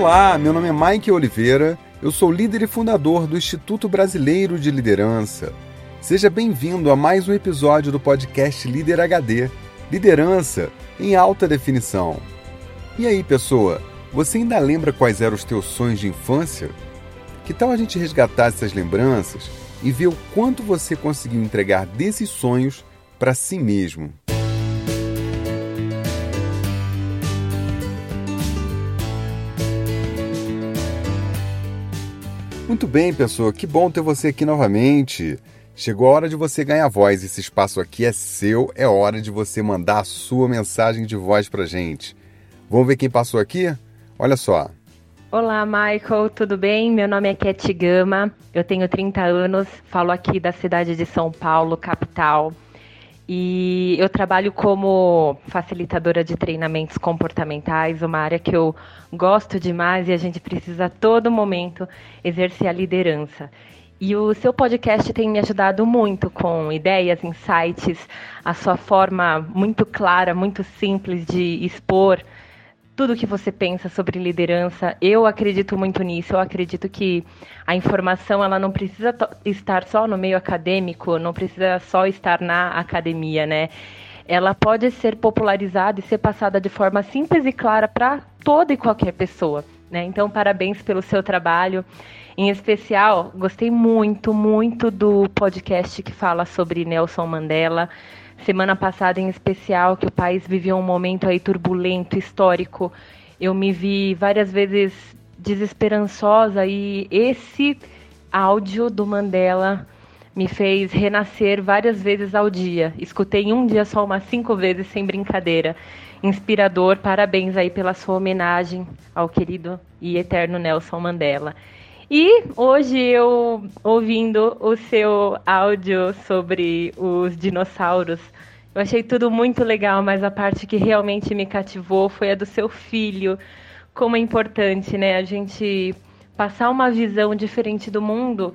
Olá, meu nome é Mike Oliveira, eu sou líder e fundador do Instituto Brasileiro de Liderança. Seja bem-vindo a mais um episódio do podcast Líder HD Liderança em Alta Definição. E aí, pessoa, você ainda lembra quais eram os teus sonhos de infância? Que tal a gente resgatar essas lembranças e ver o quanto você conseguiu entregar desses sonhos para si mesmo? Muito bem, pessoa, que bom ter você aqui novamente. Chegou a hora de você ganhar voz. Esse espaço aqui é seu, é hora de você mandar a sua mensagem de voz pra gente. Vamos ver quem passou aqui? Olha só. Olá, Michael, tudo bem? Meu nome é Cat Gama, eu tenho 30 anos, falo aqui da cidade de São Paulo, capital. E eu trabalho como facilitadora de treinamentos comportamentais, uma área que eu gosto demais e a gente precisa a todo momento exercer a liderança. E o seu podcast tem me ajudado muito com ideias, insights, a sua forma muito clara, muito simples de expor tudo que você pensa sobre liderança. Eu acredito muito nisso. Eu acredito que a informação ela não precisa estar só no meio acadêmico, não precisa só estar na academia, né? Ela pode ser popularizada e ser passada de forma simples e clara para toda e qualquer pessoa. Né? Então, parabéns pelo seu trabalho. Em especial, gostei muito, muito do podcast que fala sobre Nelson Mandela semana passada em especial, que o país vivia um momento aí turbulento, histórico. Eu me vi várias vezes desesperançosa e esse áudio do Mandela me fez renascer várias vezes ao dia. Escutei em um dia só umas cinco vezes, sem brincadeira. Inspirador, parabéns aí pela sua homenagem ao querido e eterno Nelson Mandela. E hoje eu ouvindo o seu áudio sobre os dinossauros, eu achei tudo muito legal, mas a parte que realmente me cativou foi a do seu filho. Como é importante, né, a gente passar uma visão diferente do mundo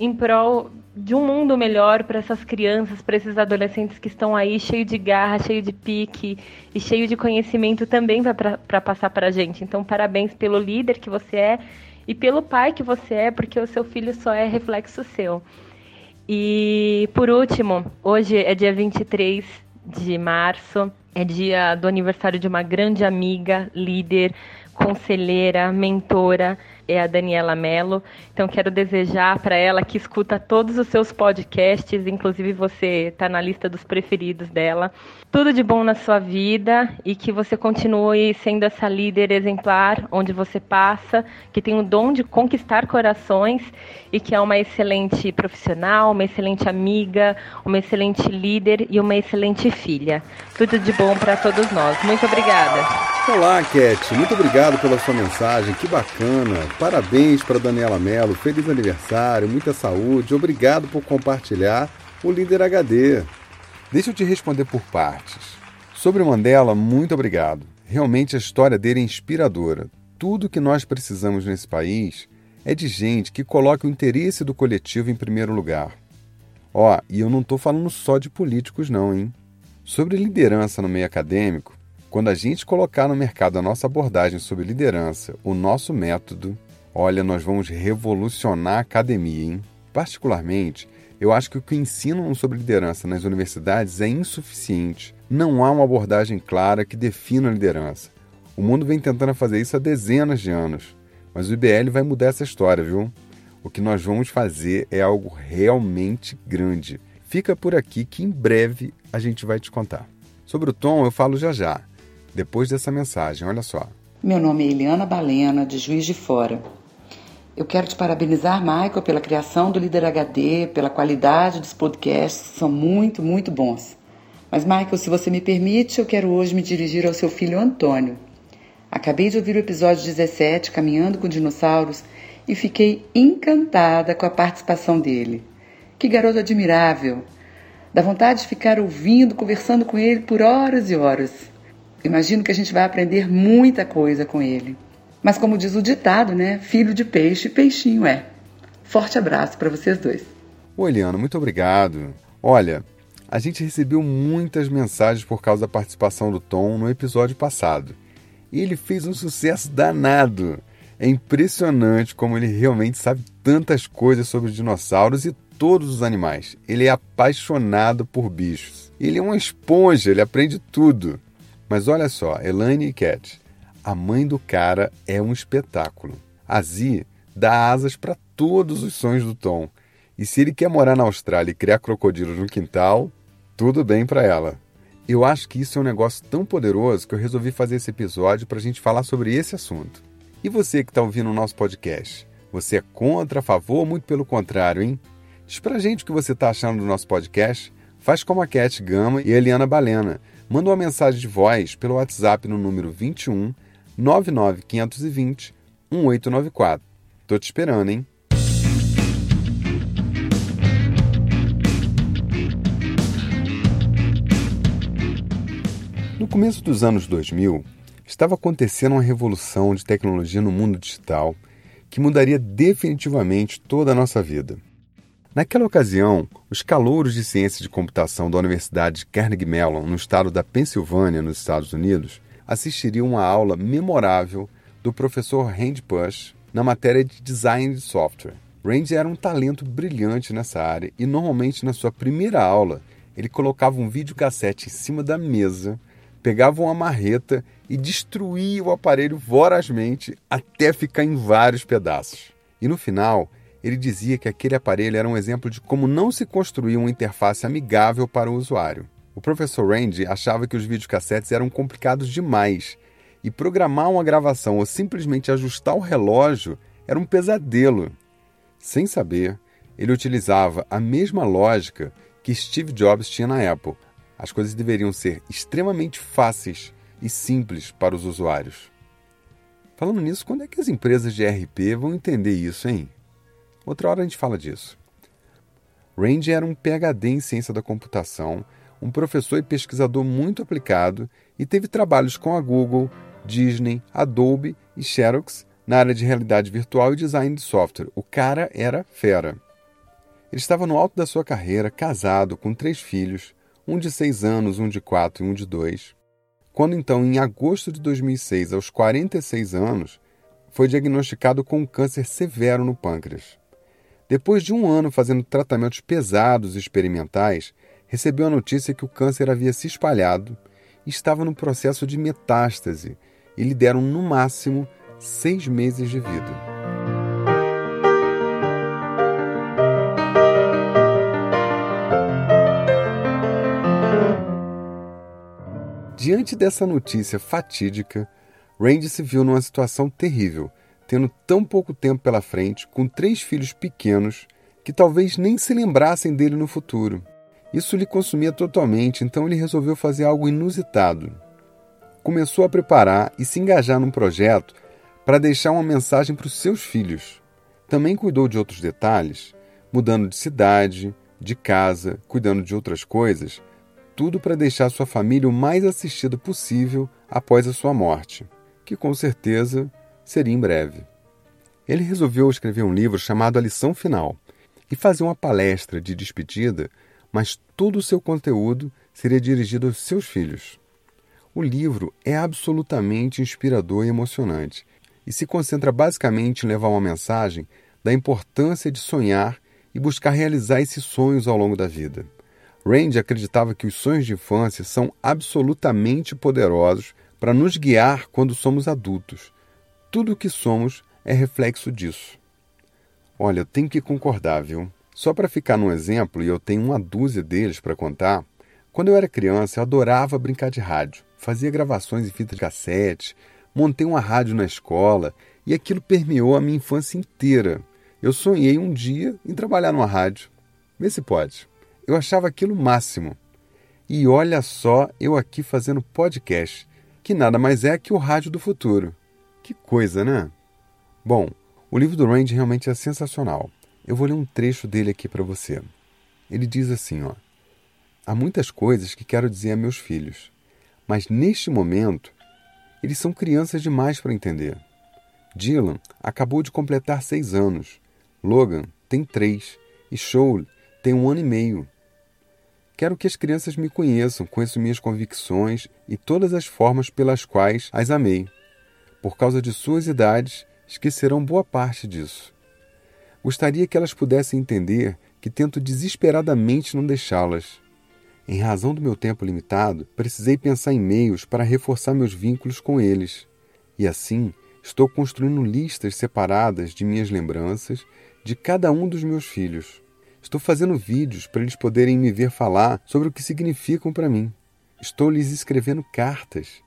em prol de um mundo melhor para essas crianças, para esses adolescentes que estão aí cheio de garra, cheio de pique e cheio de conhecimento também para passar para a gente. Então, parabéns pelo líder que você é e pelo pai que você é, porque o seu filho só é reflexo seu. E por último, hoje é dia 23 de março, é dia do aniversário de uma grande amiga, líder, conselheira, mentora, é a Daniela Mello. Então quero desejar para ela que escuta todos os seus podcasts, inclusive você está na lista dos preferidos dela. Tudo de bom na sua vida e que você continue sendo essa líder exemplar onde você passa, que tem o dom de conquistar corações e que é uma excelente profissional, uma excelente amiga, uma excelente líder e uma excelente filha. Tudo de bom para todos nós. Muito obrigada. Olá, Cat. Muito obrigado pela sua mensagem. Que bacana. Parabéns para Daniela Mello, feliz aniversário, muita saúde, obrigado por compartilhar o Líder HD. Deixa eu te responder por partes. Sobre Mandela, muito obrigado. Realmente a história dele é inspiradora. Tudo que nós precisamos nesse país é de gente que coloque o interesse do coletivo em primeiro lugar. Ó, e eu não estou falando só de políticos, não, hein? Sobre liderança no meio acadêmico, quando a gente colocar no mercado a nossa abordagem sobre liderança, o nosso método, Olha, nós vamos revolucionar a academia, hein? Particularmente, eu acho que o que ensinam sobre liderança nas universidades é insuficiente. Não há uma abordagem clara que defina a liderança. O mundo vem tentando fazer isso há dezenas de anos, mas o IBL vai mudar essa história, viu? O que nós vamos fazer é algo realmente grande. Fica por aqui que em breve a gente vai te contar. Sobre o tom eu falo já já, depois dessa mensagem, olha só. Meu nome é Eliana Balena, de Juiz de Fora. Eu quero te parabenizar, Michael, pela criação do Líder HD, pela qualidade dos podcasts, são muito, muito bons. Mas, Michael, se você me permite, eu quero hoje me dirigir ao seu filho Antônio. Acabei de ouvir o episódio 17, Caminhando com Dinossauros, e fiquei encantada com a participação dele. Que garoto admirável! Dá vontade de ficar ouvindo, conversando com ele por horas e horas. Imagino que a gente vai aprender muita coisa com ele. Mas como diz o ditado, né? Filho de peixe, peixinho é. Forte abraço para vocês dois. Oi, Eliana, muito obrigado. Olha, a gente recebeu muitas mensagens por causa da participação do Tom no episódio passado. E ele fez um sucesso danado. É impressionante como ele realmente sabe tantas coisas sobre os dinossauros e todos os animais. Ele é apaixonado por bichos. Ele é uma esponja, ele aprende tudo. Mas olha só, Elaine e Cat, a mãe do cara é um espetáculo. A Z dá asas para todos os sonhos do Tom. E se ele quer morar na Austrália e criar crocodilos no quintal, tudo bem para ela. Eu acho que isso é um negócio tão poderoso que eu resolvi fazer esse episódio para a gente falar sobre esse assunto. E você que está ouvindo o nosso podcast? Você é contra, a favor ou muito pelo contrário, hein? Diz pra gente o que você está achando do nosso podcast. Faz como a Cat Gama e a Eliana Balena. Manda uma mensagem de voz pelo WhatsApp no número 21 99520 1894. Tô te esperando, hein? No começo dos anos 2000, estava acontecendo uma revolução de tecnologia no mundo digital que mudaria definitivamente toda a nossa vida. Naquela ocasião, os calouros de ciência de computação da Universidade de Carnegie Mellon, no estado da Pensilvânia, nos Estados Unidos, assistiriam uma aula memorável do professor Randy Push na matéria de design de software. Randy era um talento brilhante nessa área e normalmente na sua primeira aula ele colocava um videocassete em cima da mesa, pegava uma marreta e destruía o aparelho vorazmente até ficar em vários pedaços. E no final, ele dizia que aquele aparelho era um exemplo de como não se construía uma interface amigável para o usuário. O professor Randy achava que os videocassetes eram complicados demais e programar uma gravação ou simplesmente ajustar o relógio era um pesadelo. Sem saber, ele utilizava a mesma lógica que Steve Jobs tinha na Apple. As coisas deveriam ser extremamente fáceis e simples para os usuários. Falando nisso, quando é que as empresas de RP vão entender isso, hein? Outra hora a gente fala disso. Randy era um PhD em ciência da computação um professor e pesquisador muito aplicado e teve trabalhos com a Google, Disney, Adobe e Xerox na área de realidade virtual e design de software. O cara era fera. Ele estava no alto da sua carreira, casado, com três filhos, um de seis anos, um de quatro e um de dois. Quando então, em agosto de 2006, aos 46 anos, foi diagnosticado com um câncer severo no pâncreas. Depois de um ano fazendo tratamentos pesados e experimentais, recebeu a notícia que o câncer havia se espalhado e estava no processo de metástase e lhe deram, no máximo, seis meses de vida. Diante dessa notícia fatídica, Randy se viu numa situação terrível, tendo tão pouco tempo pela frente, com três filhos pequenos que talvez nem se lembrassem dele no futuro. Isso lhe consumia totalmente, então ele resolveu fazer algo inusitado. Começou a preparar e se engajar num projeto para deixar uma mensagem para os seus filhos. Também cuidou de outros detalhes, mudando de cidade, de casa, cuidando de outras coisas, tudo para deixar sua família o mais assistida possível após a sua morte, que com certeza seria em breve. Ele resolveu escrever um livro chamado A Lição Final e fazer uma palestra de despedida mas todo o seu conteúdo seria dirigido aos seus filhos. O livro é absolutamente inspirador e emocionante e se concentra basicamente em levar uma mensagem da importância de sonhar e buscar realizar esses sonhos ao longo da vida. Randy acreditava que os sonhos de infância são absolutamente poderosos para nos guiar quando somos adultos. Tudo o que somos é reflexo disso. Olha, eu tenho que concordar, viu? Só para ficar num exemplo, e eu tenho uma dúzia deles para contar, quando eu era criança eu adorava brincar de rádio. Fazia gravações em fita de cassete, montei uma rádio na escola e aquilo permeou a minha infância inteira. Eu sonhei um dia em trabalhar numa rádio. Vê se pode. Eu achava aquilo máximo. E olha só eu aqui fazendo podcast, que nada mais é que o rádio do futuro. Que coisa, né? Bom, o livro do Randy realmente é sensacional. Eu vou ler um trecho dele aqui para você. Ele diz assim, ó: Há muitas coisas que quero dizer a meus filhos, mas neste momento eles são crianças demais para entender. Dylan acabou de completar seis anos, Logan tem três e Shoal tem um ano e meio. Quero que as crianças me conheçam, conheçam minhas convicções e todas as formas pelas quais as amei. Por causa de suas idades, esquecerão boa parte disso. Gostaria que elas pudessem entender que tento desesperadamente não deixá-las. Em razão do meu tempo limitado, precisei pensar em meios para reforçar meus vínculos com eles. E assim, estou construindo listas separadas de minhas lembranças de cada um dos meus filhos. Estou fazendo vídeos para eles poderem me ver falar sobre o que significam para mim. Estou lhes escrevendo cartas.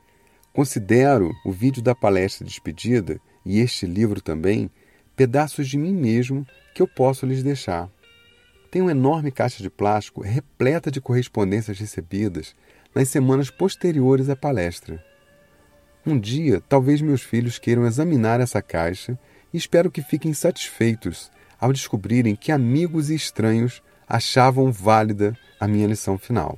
Considero o vídeo da palestra de despedida e este livro também pedaços de mim mesmo que eu posso lhes deixar. Tem uma enorme caixa de plástico repleta de correspondências recebidas nas semanas posteriores à palestra. Um dia, talvez meus filhos queiram examinar essa caixa e espero que fiquem satisfeitos ao descobrirem que amigos e estranhos achavam válida a minha lição final.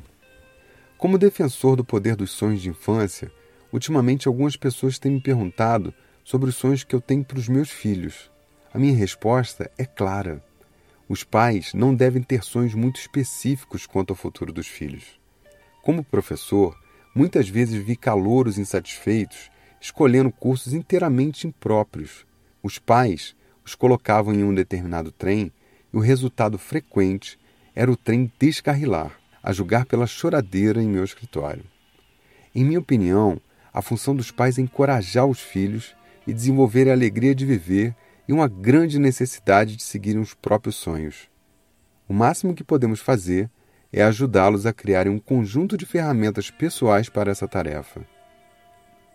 Como defensor do poder dos sonhos de infância, ultimamente algumas pessoas têm me perguntado sobre os sonhos que eu tenho para os meus filhos. A minha resposta é clara. Os pais não devem ter sonhos muito específicos quanto ao futuro dos filhos. Como professor, muitas vezes vi calouros insatisfeitos escolhendo cursos inteiramente impróprios. Os pais os colocavam em um determinado trem e o resultado frequente era o trem descarrilar, a julgar pela choradeira em meu escritório. Em minha opinião, a função dos pais é encorajar os filhos e desenvolver a alegria de viver e uma grande necessidade de seguirem os próprios sonhos. O máximo que podemos fazer é ajudá-los a criarem um conjunto de ferramentas pessoais para essa tarefa.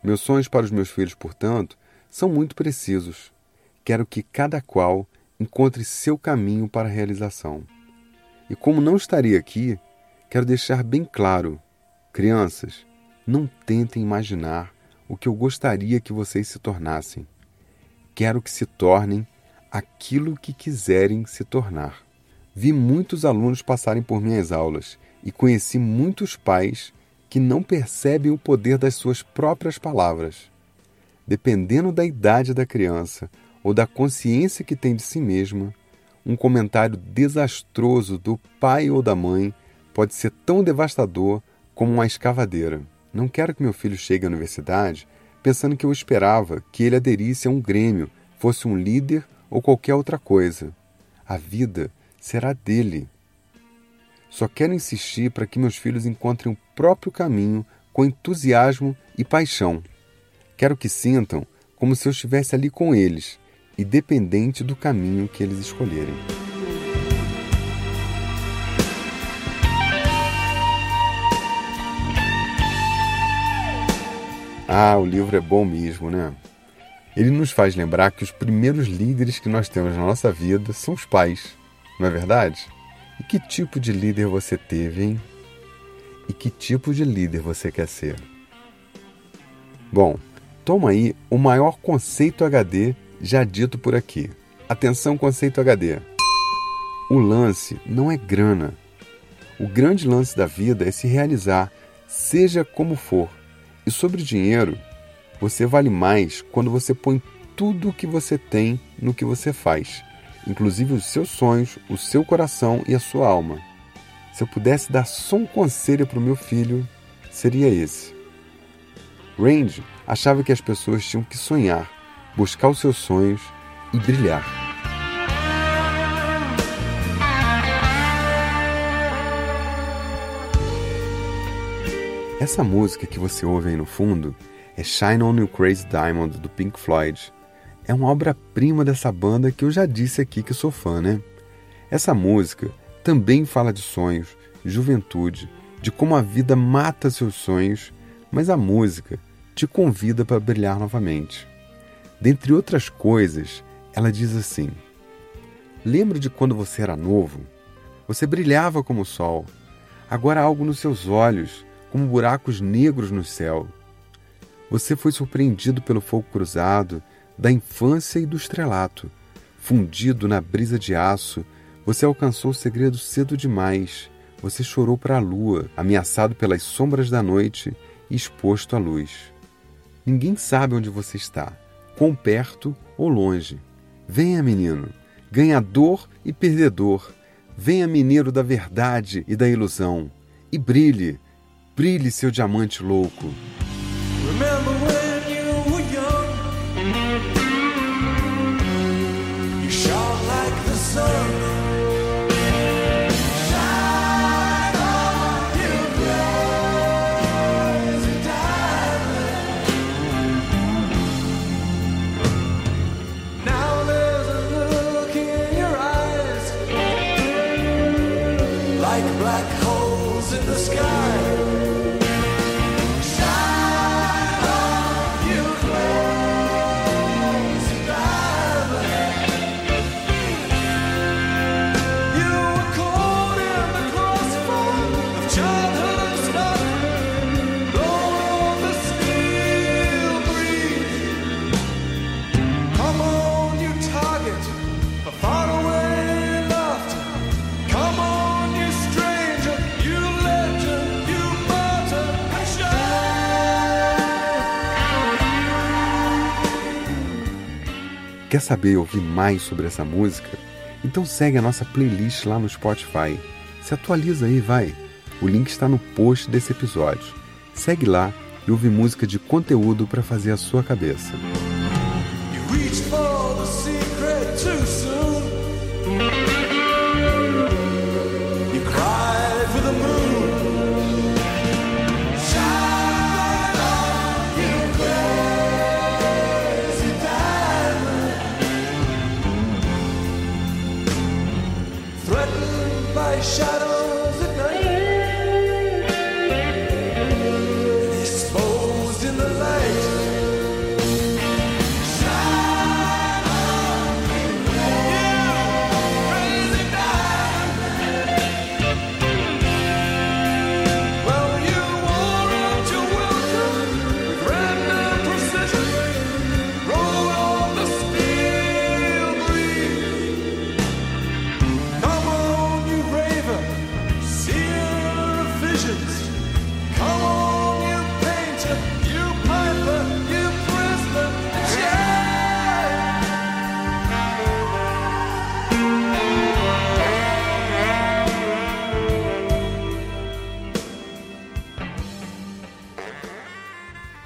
Meus sonhos para os meus filhos, portanto, são muito precisos. Quero que cada qual encontre seu caminho para a realização. E como não estaria aqui, quero deixar bem claro: crianças, não tentem imaginar o que eu gostaria que vocês se tornassem quero que se tornem aquilo que quiserem se tornar. Vi muitos alunos passarem por minhas aulas e conheci muitos pais que não percebem o poder das suas próprias palavras. Dependendo da idade da criança ou da consciência que tem de si mesma, um comentário desastroso do pai ou da mãe pode ser tão devastador como uma escavadeira. Não quero que meu filho chegue à universidade pensando que eu esperava que ele aderisse a um grêmio, fosse um líder ou qualquer outra coisa. A vida será dele. Só quero insistir para que meus filhos encontrem o próprio caminho com entusiasmo e paixão. Quero que sintam como se eu estivesse ali com eles, independente do caminho que eles escolherem. Ah, o livro é bom mesmo, né? Ele nos faz lembrar que os primeiros líderes que nós temos na nossa vida são os pais, não é verdade? E que tipo de líder você teve, hein? E que tipo de líder você quer ser? Bom, toma aí o maior conceito HD já dito por aqui. Atenção, conceito HD. O lance não é grana. O grande lance da vida é se realizar, seja como for. E sobre dinheiro, você vale mais quando você põe tudo o que você tem no que você faz, inclusive os seus sonhos, o seu coração e a sua alma. Se eu pudesse dar só um conselho para o meu filho, seria esse. Randy achava que as pessoas tinham que sonhar, buscar os seus sonhos e brilhar. Essa música que você ouve aí no fundo é Shine On You Crazy Diamond do Pink Floyd. É uma obra-prima dessa banda que eu já disse aqui que sou fã, né? Essa música também fala de sonhos, juventude, de como a vida mata seus sonhos, mas a música te convida para brilhar novamente. Dentre outras coisas, ela diz assim: Lembra de quando você era novo? Você brilhava como o sol. Agora algo nos seus olhos como buracos negros no céu. Você foi surpreendido pelo fogo cruzado da infância e do estrelato. Fundido na brisa de aço, você alcançou o segredo cedo demais. Você chorou para a lua, ameaçado pelas sombras da noite e exposto à luz. Ninguém sabe onde você está, quão perto ou longe. Venha, menino, ganhador e perdedor. Venha, mineiro da verdade e da ilusão, e brilhe Brilhe, seu diamante louco. Quer saber e ouvir mais sobre essa música? Então segue a nossa playlist lá no Spotify. Se atualiza aí, vai. O link está no post desse episódio. Segue lá e ouve música de conteúdo para fazer a sua cabeça.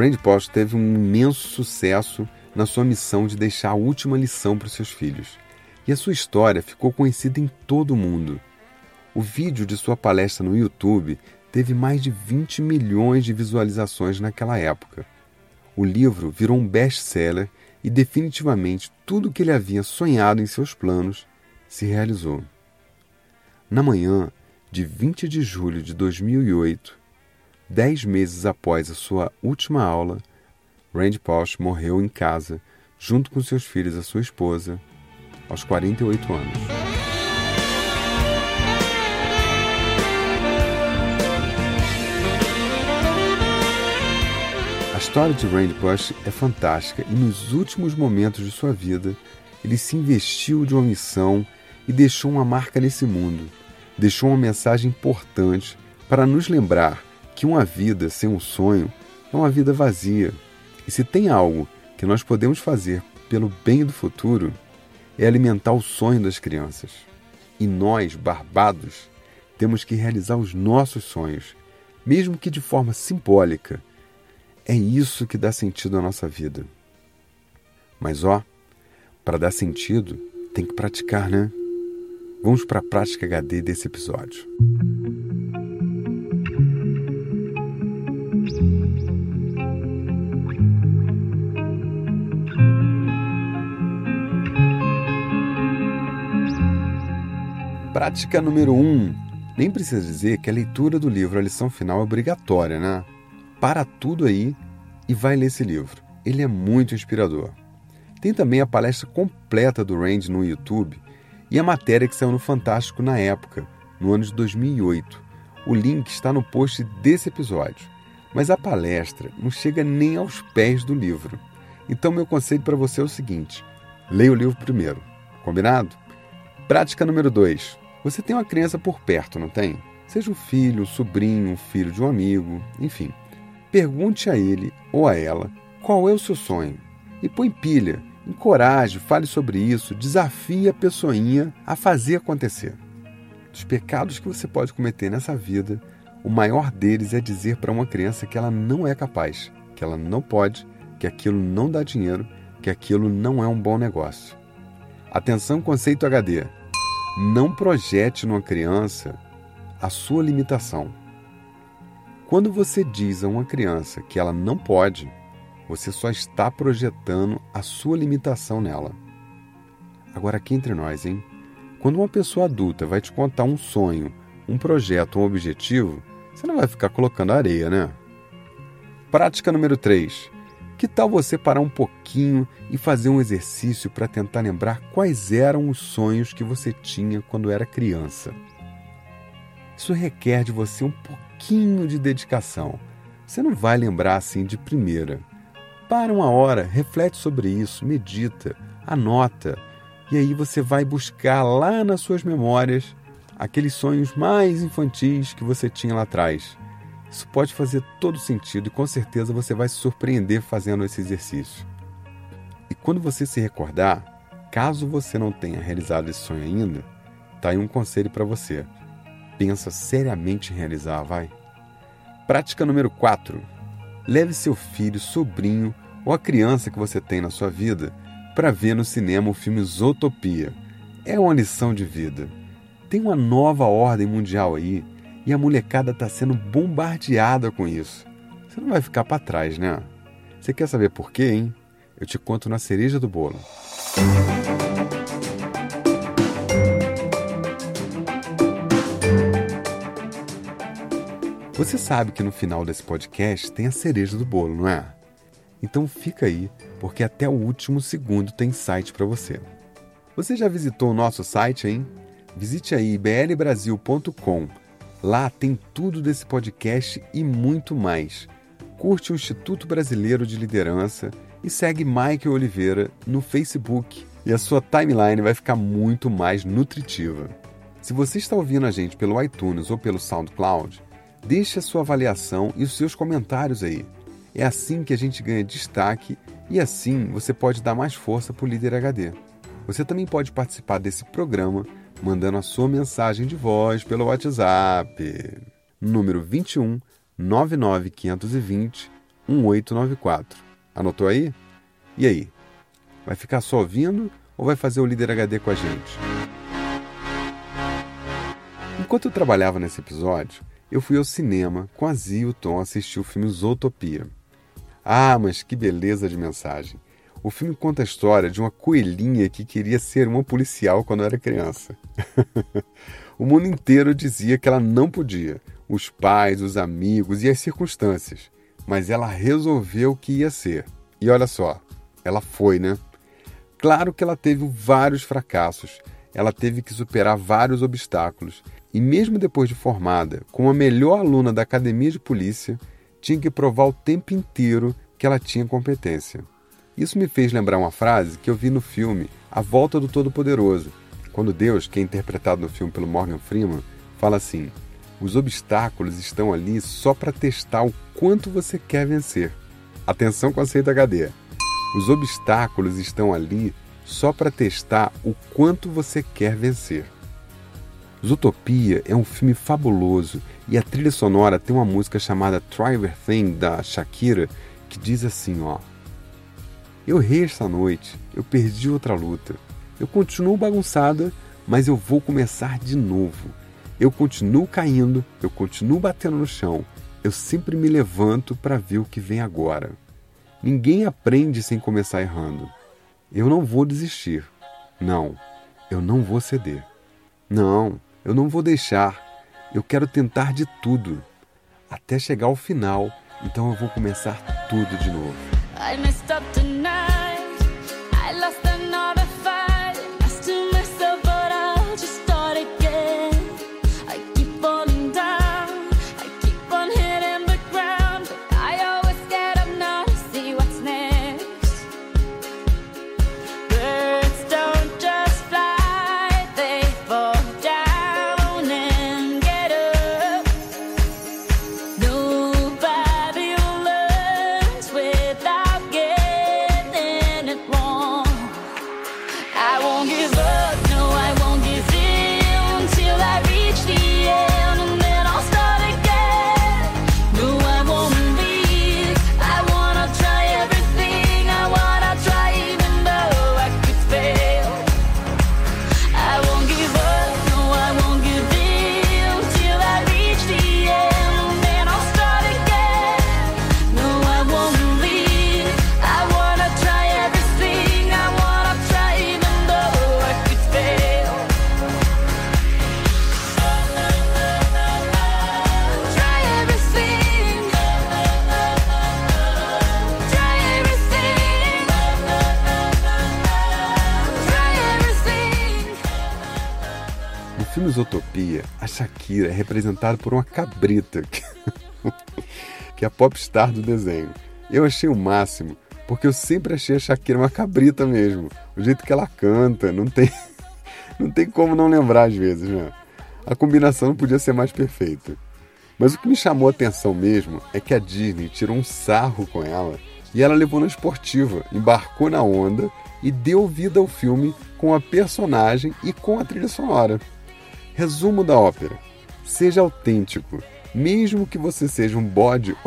Randy Post teve um imenso sucesso na sua missão de deixar a última lição para os seus filhos. E a sua história ficou conhecida em todo o mundo. O vídeo de sua palestra no YouTube teve mais de 20 milhões de visualizações naquela época. O livro virou um best-seller e definitivamente tudo o que ele havia sonhado em seus planos se realizou. Na manhã de 20 de julho de 2008, Dez meses após a sua última aula, Randy Pausch morreu em casa, junto com seus filhos e sua esposa, aos 48 anos. A história de Randy Pausch é fantástica e nos últimos momentos de sua vida, ele se investiu de uma missão e deixou uma marca nesse mundo. Deixou uma mensagem importante para nos lembrar que uma vida sem um sonho é uma vida vazia. E se tem algo que nós podemos fazer pelo bem do futuro, é alimentar o sonho das crianças. E nós, barbados, temos que realizar os nossos sonhos, mesmo que de forma simbólica. É isso que dá sentido à nossa vida. Mas ó, para dar sentido, tem que praticar, né? Vamos para a prática HD desse episódio. Prática número 1. Um. Nem precisa dizer que a leitura do livro A Lição Final é obrigatória, né? Para tudo aí e vai ler esse livro. Ele é muito inspirador. Tem também a palestra completa do Randy no YouTube e a matéria que saiu no Fantástico na época, no ano de 2008. O link está no post desse episódio. Mas a palestra não chega nem aos pés do livro. Então, meu conselho para você é o seguinte: leia o livro primeiro. Combinado? Prática número 2. Você tem uma criança por perto, não tem? Seja um filho, um sobrinho, um filho de um amigo, enfim. Pergunte a ele ou a ela qual é o seu sonho e põe pilha, encoraje, fale sobre isso, desafie a pessoinha a fazer acontecer. Dos pecados que você pode cometer nessa vida, o maior deles é dizer para uma criança que ela não é capaz, que ela não pode, que aquilo não dá dinheiro, que aquilo não é um bom negócio. Atenção, conceito HD. Não projete numa criança a sua limitação. Quando você diz a uma criança que ela não pode, você só está projetando a sua limitação nela. Agora, aqui entre nós, hein? Quando uma pessoa adulta vai te contar um sonho, um projeto, um objetivo, você não vai ficar colocando areia, né? Prática número 3. Que tal você parar um pouquinho e fazer um exercício para tentar lembrar quais eram os sonhos que você tinha quando era criança? Isso requer de você um pouquinho de dedicação. Você não vai lembrar assim de primeira. Para uma hora, reflete sobre isso, medita, anota, e aí você vai buscar lá nas suas memórias aqueles sonhos mais infantis que você tinha lá atrás. Isso pode fazer todo sentido e com certeza você vai se surpreender fazendo esse exercício. E quando você se recordar, caso você não tenha realizado esse sonho ainda, tá aí um conselho para você. Pensa seriamente em realizar, vai. Prática número 4. Leve seu filho, sobrinho ou a criança que você tem na sua vida para ver no cinema o filme Zootopia. É uma lição de vida. Tem uma nova ordem mundial aí e a molecada está sendo bombardeada com isso. Você não vai ficar para trás, né? Você quer saber por quê, hein? Eu te conto na cereja do bolo. Você sabe que no final desse podcast tem a cereja do bolo, não é? Então fica aí, porque até o último segundo tem site para você. Você já visitou o nosso site, hein? Visite aí blbrasil.com Lá tem tudo desse podcast e muito mais. Curte o Instituto Brasileiro de Liderança e segue Michael Oliveira no Facebook e a sua timeline vai ficar muito mais nutritiva. Se você está ouvindo a gente pelo iTunes ou pelo SoundCloud, deixe a sua avaliação e os seus comentários aí. É assim que a gente ganha destaque e assim você pode dar mais força para o Líder HD. Você também pode participar desse programa mandando a sua mensagem de voz pelo WhatsApp. Número 21 99520 1894. Anotou aí? E aí? Vai ficar só ouvindo ou vai fazer o líder HD com a gente? Enquanto eu trabalhava nesse episódio, eu fui ao cinema com a Zia e o Tom assistir o filme Zootopia. Ah, mas que beleza de mensagem! O filme conta a história de uma coelhinha que queria ser uma policial quando era criança. o mundo inteiro dizia que ela não podia, os pais, os amigos e as circunstâncias, mas ela resolveu que ia ser. E olha só, ela foi, né? Claro que ela teve vários fracassos, ela teve que superar vários obstáculos, e mesmo depois de formada, como a melhor aluna da academia de polícia, tinha que provar o tempo inteiro que ela tinha competência. Isso me fez lembrar uma frase que eu vi no filme A Volta do Todo-Poderoso, quando Deus, que é interpretado no filme pelo Morgan Freeman, fala assim: os obstáculos estão ali só para testar o quanto você quer vencer. Atenção conceito HD. Os obstáculos estão ali só para testar o quanto você quer vencer. Zootopia é um filme fabuloso e a trilha sonora tem uma música chamada Try Everything da Shakira que diz assim, ó: eu errei esta noite, eu perdi outra luta. Eu continuo bagunçada, mas eu vou começar de novo. Eu continuo caindo, eu continuo batendo no chão. Eu sempre me levanto para ver o que vem agora. Ninguém aprende sem começar errando. Eu não vou desistir. Não, eu não vou ceder. Não, eu não vou deixar. Eu quero tentar de tudo. Até chegar ao final, então eu vou começar tudo de novo. I messed up tonight. No filme Isotopia, a Shakira é representada por uma cabrita, que, que é a popstar do desenho. Eu achei o máximo, porque eu sempre achei a Shakira uma cabrita mesmo. O jeito que ela canta, não tem, não tem como não lembrar às vezes, né? A combinação não podia ser mais perfeita. Mas o que me chamou a atenção mesmo é que a Disney tirou um sarro com ela e ela levou na esportiva, embarcou na onda e deu vida ao filme com a personagem e com a trilha sonora. Resumo da ópera: seja autêntico, mesmo que você seja um bode.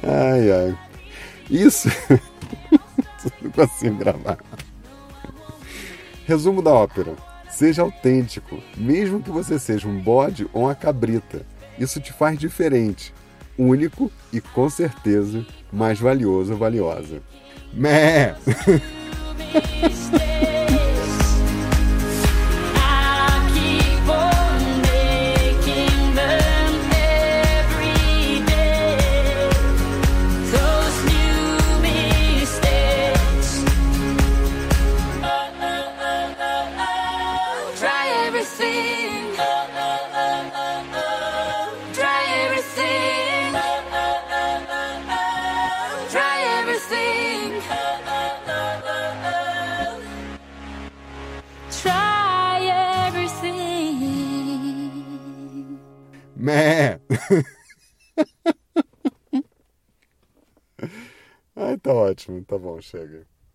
ai, ai. Isso. não consigo gravar. Resumo da ópera: seja autêntico, mesmo que você seja um bode ou uma cabrita. Isso te faz diferente, único e com certeza mais valioso ou valiosa. Mé! tá ótimo, tá bom, chega.